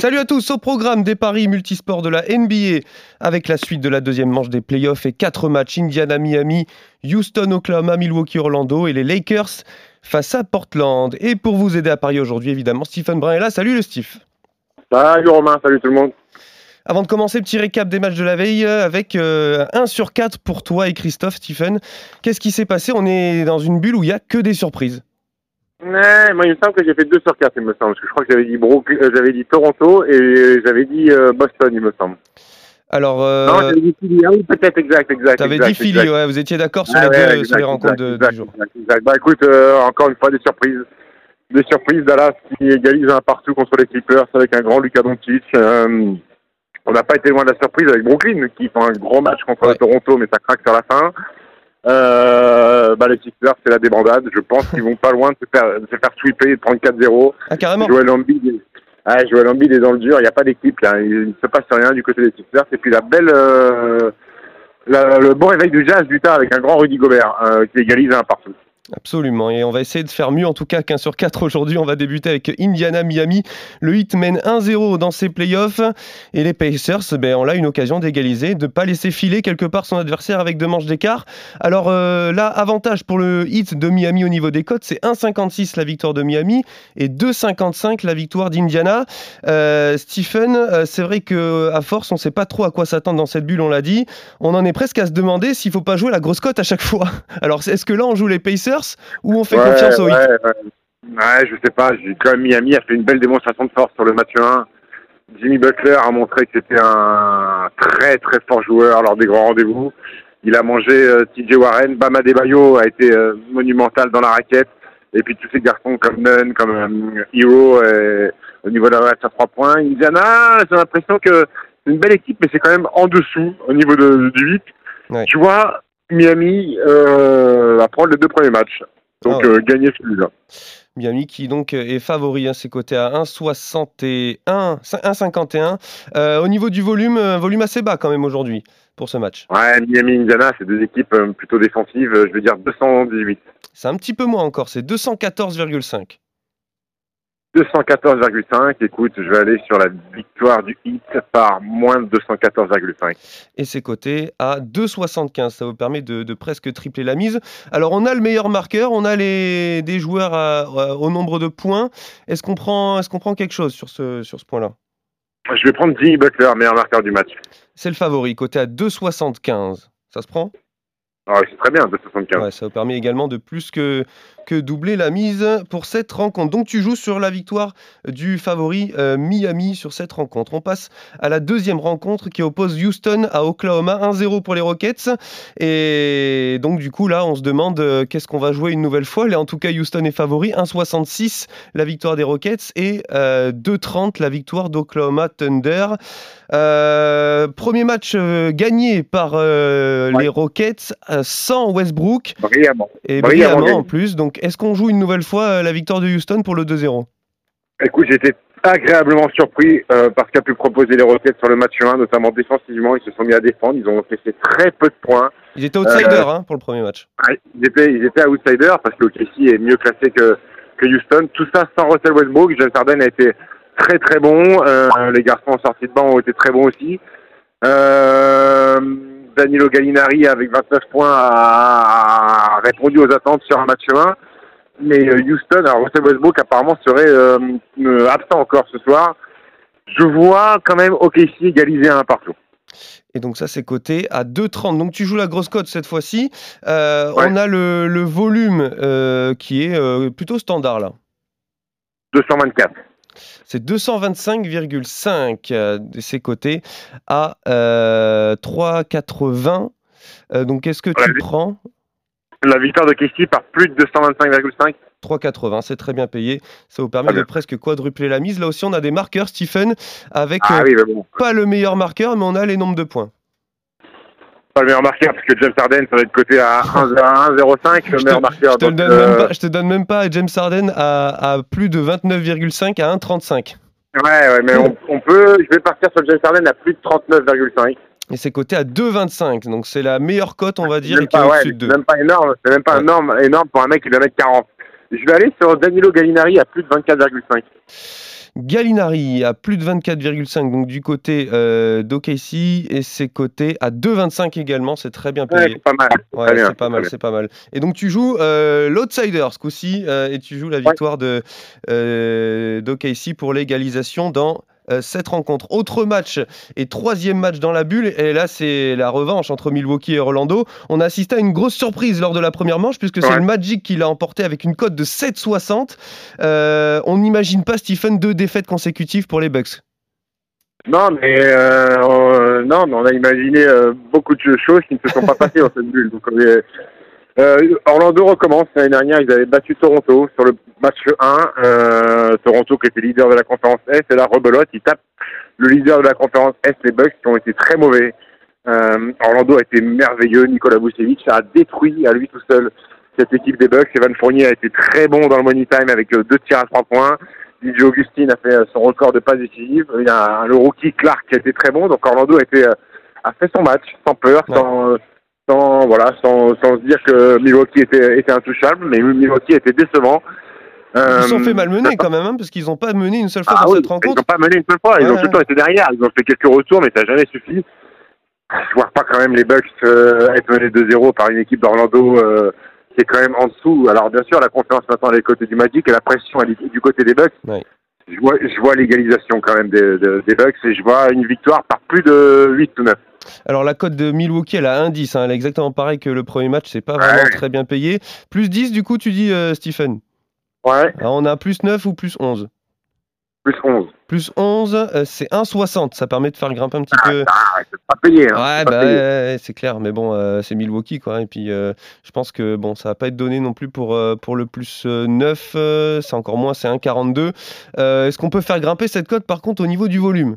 Salut à tous, au programme des paris multisports de la NBA avec la suite de la deuxième manche des playoffs et quatre matchs Indiana, Miami, Houston, Oklahoma, Milwaukee, Orlando et les Lakers face à Portland. Et pour vous aider à parier aujourd'hui, évidemment, Stephen Brun est là. Salut le Steve. Salut Romain, salut tout le monde. Avant de commencer, petit récap des matchs de la veille euh, avec 1 euh, sur 4 pour toi et Christophe, Stephen. Qu'est-ce qui s'est passé? On est dans une bulle où il n'y a que des surprises. Ouais, moi il me semble que j'ai fait 2 sur 4, il me semble. Parce que je crois que j'avais dit, euh, j'avais dit Toronto et j'avais dit euh, Boston, il me semble. Alors, euh... Non, j'avais dit Philly, ah oui, peut-être, exact, exact. T'avais dit Philly, ouais, vous étiez d'accord sur, les, deux, sur les rencontres de, du jour. Exact, Bah écoute, euh, encore une fois, des surprises. Des surprises, Dallas qui égalise un partout contre les Clippers avec un grand Lucas Doncic. Euh, on n'a pas été loin de la surprise avec Brooklyn qui font un gros match contre Ouais. Toronto, mais ça craque sur la fin. Euh, bah, les Sixers, c'est la débandade. Je pense qu'ils vont pas loin de se faire, de se faire sweeper et de prendre 4-0. Ah, carrément Joel Embiid, ah, Joel Embiid est dans le dur. Il n'y a pas d'équipe là. Il ne se passe rien du côté des Sixers. Et puis la belle, euh, la- le bon réveil du Jazz d'Utah avec un grand Rudy Gobert euh, qui égalise un partout. Absolument, et on va essayer de faire mieux en tout cas qu'un sur 4 aujourd'hui. On va débuter avec Indiana Miami. Le Heat mène 1-0 dans ses playoffs et les Pacers, ben, on a une occasion d'égaliser, de ne pas laisser filer quelque part son adversaire avec deux manches d'écart. Alors euh, là, avantage pour le Heat de Miami au niveau des cotes, c'est 1,56 la victoire de Miami et 2,55 la victoire d'Indiana. Euh, Stephen, euh, c'est vrai que à force, on ne sait pas trop à quoi s'attendre dans cette bulle, on l'a dit. On en est presque à se demander s'il faut pas jouer la grosse cote à chaque fois. Alors est-ce que là, on joue les Pacers ou on fait Ouais, confiance au ouais, ouais. Je sais pas. Quand même Miami a fait une belle démonstration de force sur le match 1. Jimmy Butler a montré que c'était un très très fort joueur lors des grands rendez-vous. Il a mangé euh, TJ Warren. Bama Debayo a été euh, monumental dans la raquette. Et puis tous ces garçons comme Nunn, comme euh, Hero, et, au niveau de la raquette à 3 points. Indiana, j'ai l'impression que c'est une belle équipe, mais c'est quand même en dessous au niveau de, du 8. Ouais. Tu vois, Miami euh, va prendre les deux premiers matchs. Donc Ah ouais. euh, gagner celui-là. Miami qui donc est favori, hein, c'est coté à 1,61, 1,51. Euh, au niveau du volume, un volume assez bas quand même aujourd'hui pour ce match. Ouais, Miami Indiana, c'est deux équipes euh, plutôt défensives. Je veux dire 218. C'est un petit peu moins encore, c'est 214,5. 214,5. Écoute, je vais aller sur la victoire du Heat par moins de 214,5. Et c'est coté à 2,75. Ça vous permet de, de presque tripler la mise. Alors on a le meilleur marqueur, on a les, des joueurs à- à- au nombre de points. Est-ce qu'on prend, est prend quelque chose sur ce, sur ce point-là? Je vais prendre Jimmy Butler, meilleur marqueur du match. C'est le favori, coté à 2,75. Ça se prend? Ah, c'est très bien, 275. Ouais, ça vous permet également de plus que, que doubler la mise pour cette rencontre. Donc tu joues sur la victoire du favori euh, Miami sur cette rencontre. On passe à la deuxième rencontre qui oppose Houston à Oklahoma. 1-0 pour les Rockets. Et donc du coup là, on se demande euh, qu'est-ce qu'on va jouer une nouvelle fois? Là, en tout cas, Houston est favori. 1-66 la victoire des Rockets et euh, 2-30 la victoire d'Oklahoma Thunder. Euh, premier match euh, gagné par euh, Ouais. les Rockets euh, sans Westbrook Brillamment. et Brillamment brillamment en plus. Donc est-ce qu'on joue une nouvelle fois euh, la victoire de Houston pour le 2-0 Écoute, été agréablement surpris euh, par ce qu'a pu proposer les Rockets sur le match 1, notamment défensivement. Ils se sont mis à défendre. Ils ont fait très peu de points. Ils étaient outsiders Euh, hein, pour le premier match. Ouais, Ils étaient, ils étaient outsiders parce que OKC est mieux classé que, que Houston. Tout ça sans Russell Westbrook. James Harden a été très très bon. Euh, les garçons en sortie de banc ont été très bons aussi. Danilo Gallinari avec 29 points a, a répondu aux attentes sur un match 1. Mais euh, Houston, alors Russell Westbrook apparemment serait euh, euh, absent encore ce soir. Je vois quand même OKC égaliser un partout. Et donc ça c'est coté à 2,30. Donc tu joues la grosse cote cette fois-ci. Euh, Ouais. On a le, le volume euh, qui est euh, plutôt standard là. 224. C'est 225,5. euh, C'est coté à euh, 3,80. Euh, donc qu'est-ce que tu prends La victoire de Casey par plus de 225,5. 3,80, c'est très bien payé. Ça vous permet de presque quadrupler la mise. Là aussi, on a des marqueurs, Stephen, avec Ah euh, oui, mais bon. pas le meilleur marqueur, mais on a les nombres de points. Pas le meilleur marqueur parce que James Harden ça va être coté à 1,05 le Je te- meilleur marqueur. Je te, donne euh, même pas, je te donne même pas James Harden à, à plus de 29,5 à 1,35. Ouais, ouais, mais on, on peut. Je vais partir sur James Harden à plus de 39,5. Et c'est coté à 2,25. Donc c'est la meilleure cote, on va dire, Même et qui est pas, ouais, au-dessus de 2. même pas énorme. C'est même pas Ouais. énorme, énorme pour un mec qui doit mettre 40. Je vais aller sur Danilo Gallinari à plus de 24,5. Gallinari à plus de 24,5 donc du côté euh, d'OKC et c'est coté à 2,25 également, c'est très bien payé. Ouais, c'est pas mal. Ouais, c'est pas mal, c'est pas mal. Et donc tu joues euh, l'outsider ce coup-ci euh, et tu joues la victoire de euh, d'OKC pour l'égalisation dans cette rencontre. Autre match et troisième match dans la bulle et là c'est la revanche entre Milwaukee et Orlando. On a assisté à une grosse surprise lors de la première manche puisque c'est Ouais. le Magic qui l'a emporté avec une cote de 7,60. Euh, on n'imagine pas Stephen deux défaites consécutives pour les Bucks. Non, mais euh, on- non, mais on a imaginé euh, beaucoup de choses qui ne se sont pas passées dans cette bulle. Donc, on est- euh, Orlando recommence. L'année dernière, ils avaient battu Toronto sur le match 1. Euh, Toronto qui était leader de la conférence S. Et là, rebelote, ils tapent le leader de la conférence S, les Bucks, qui ont été très mauvais. Euh, Orlando a été merveilleux. Nicolas Vucevic a détruit à lui tout seul cette équipe des Bucks. Evan Fournier a été très bon dans le money time avec euh, deux tirs à trois points. DJ Augustine a fait euh, son record de passes décisives. Il y a le rookie Clark qui a été très bon. Donc Orlando a, été, euh, a fait son match sans peur, Ouais. sans, sans, voilà, sans, sans se dire que Milwaukee était, était intouchable. Mais Milwaukee était décevant. Ils se sont Euh, fait malmener quand même hein, parce qu'ils n'ont pas mené une seule fois ah dans oui, cette Ils n'ont rencontre. pas mené une seule fois. Ils Ouais, ont tout le temps été derrière. Ils ont fait quelques retours, mais ça n'a jamais suffi. Je vois pas quand même les Bucks euh, être menés 2-0 par une équipe d'Orlando euh, qui est quand même en dessous. Alors bien sûr, la confiance maintenant elle est du côté du Magic et la pression elle est du côté des Bucks. Ouais. Je vois, je vois l'égalisation quand même des, des, des Bucks et je vois une victoire par plus de 8 ou 9. Alors la cote de Milwaukee, elle a 1,10. hein, elle est exactement pareil que le premier match, c'est pas vraiment Ouais. très bien payé. Plus 10 du coup, tu dis euh, Stephen? Ouais, Alors, on a plus 9 ou plus 11 plus 11. Plus 11, euh, c'est 1,60. Ça permet de faire grimper un petit peu. Ah, c'est pas payé. Hein. Ouais, c'est pas bah, payé. ouais, ouais, c'est clair, mais bon, euh, c'est Milwaukee, quoi. Et puis, euh, je pense que bon, ça va pas être donné non plus pour, pour le plus euh, 9, euh, c'est encore moins, c'est 1,42. Euh, Est-ce qu'on peut faire grimper cette cote, par contre, au niveau du volume?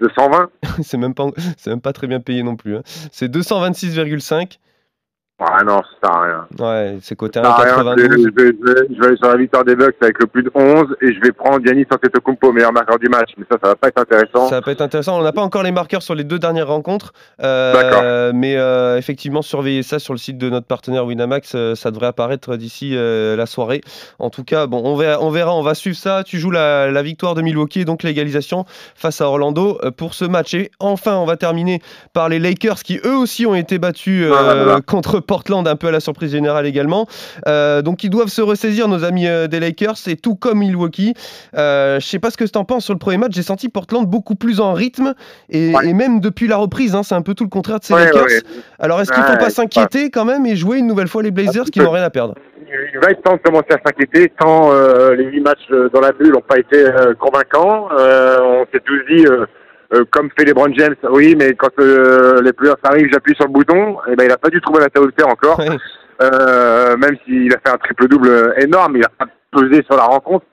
220 C'est même, pas- même pas très bien payé non plus. hein. C'est 226,5. Ouais, non, sert à rien. Ouais, c'est à rien. Je, 1,92. je, je- je vais aller sur la victoire des Bucks avec le plus de 11 et je vais prendre Giannis Antetokounmpo, meilleur marqueur du match. Mais ça, ça va pas être intéressant. Ça peut être intéressant. On n'a pas encore les marqueurs sur les deux dernières rencontres, euh, D'accord. mais euh, effectivement, surveillez ça sur le site de notre partenaire Winamax. euh, ça devrait apparaître d'ici euh, la soirée. En tout cas, bon, on verra, on verra, on va suivre ça. Tu joues la, la victoire de Milwaukee, donc l'égalisation face à Orlando pour ce match. Et enfin, on va terminer par les Lakers qui eux aussi ont été battus euh, Ah, voilà. contre Portland, un peu à la surprise générale également. Euh, donc ils doivent se ressaisir, nos amis euh, des Lakers, et tout comme Milwaukee. Euh, je sais pas ce que tu en penses sur le premier match. J'ai senti Portland beaucoup plus en rythme et, Ouais. et même depuis la reprise, hein, c'est un peu tout le contraire de ces Ouais, Lakers. ouais. Alors est-ce qu'il ne faut pas s'inquiéter quand même et jouer une nouvelle fois les Blazers qui n'ont rien à perdre? Il va être temps de commencer à s'inquiéter, tant euh, les huit matchs dans la bulle n'ont pas été convaincants. On s'est tous dit, euh, comme fait LeBron James, oui, mais quand euh, les playoffs arrivent, j'appuie sur le bouton. Et ben, il n'a pas dû trouver la faire encore. Euh, même s'il a fait un triple-double énorme, il n'a pas pesé sur la rencontre.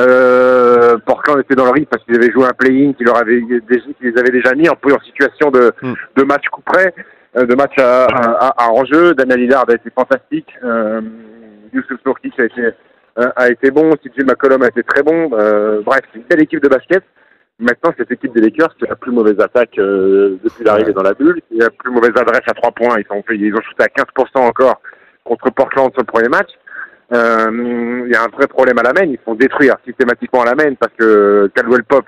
Euh, Portland était dans le rythme parce qu'ils avaient joué un play-in qui leur avait déjà, qui les avait déjà mis un peu en situation de, Mm. de match coup près, euh, de match à, à, à enjeu. Daniel Lillard a été fantastique. Euh, Youssouf Nourkic a été, euh, a été bon. TJ McCollum a été très bon. Euh, bref, c'est une belle équipe de basket. Maintenant, cette équipe des Lakers, c'est la plus mauvaise attaque euh, depuis l'arrivée dans la bulle. C'est la plus mauvaise adresse à trois points. Ils, sont, ils ont shooté à 15% encore contre Portland sur le premier match. Euh, Il y a un vrai problème à la main. Ils font détruire systématiquement à la main parce que Caldwell Pop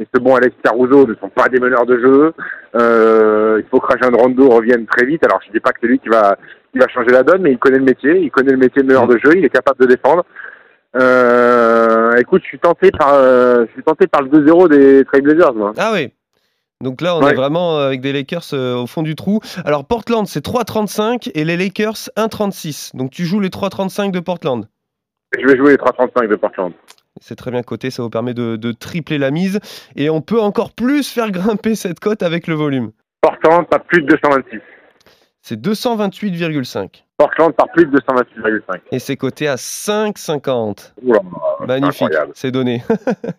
et ce bon Alex Caruso ne sont pas des meneurs de jeu. Euh, il faut que Rajon Rondo revienne très vite. Alors, je dis pas que c'est lui qui va, qui va changer la donne, mais il connaît le métier. Il connaît le métier de meneur de jeu. Il est capable de défendre. Euh, écoute, je suis tenté par, euh, je suis tenté par le 2-0 des Trailblazers, moi. Ah oui. Donc là, on Ouais. est vraiment euh, avec des Lakers euh, au fond du trou. Alors Portland, c'est 3,35 et les Lakers 1,36. Donc tu joues les 3,35 de Portland. Je vais jouer les 3-35 de Portland. C'est très bien coté, ça vous permet de, de tripler la mise. Et on peut encore plus faire grimper cette cote avec le volume. Portland, pas plus de 226. C'est 228,5. Portland par plus de 228,5. Et c'est coté à 5,50. Oula, Magnifique, c'est donné.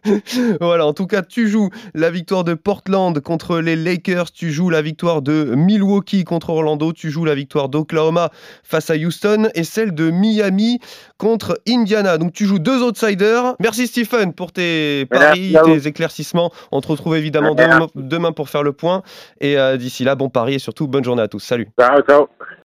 voilà, en tout cas, tu joues la victoire de Portland contre les Lakers, tu joues la victoire de Milwaukee contre Orlando, tu joues la victoire d'Oklahoma face à Houston et celle de Miami contre Indiana. Donc tu joues deux outsiders. Merci Stephen pour tes paris, tes éclaircissements. On te retrouve évidemment demain pour faire le point. Et euh, d'ici là, bon pari et surtout bonne journée à tous. Salut. Ciao, ciao.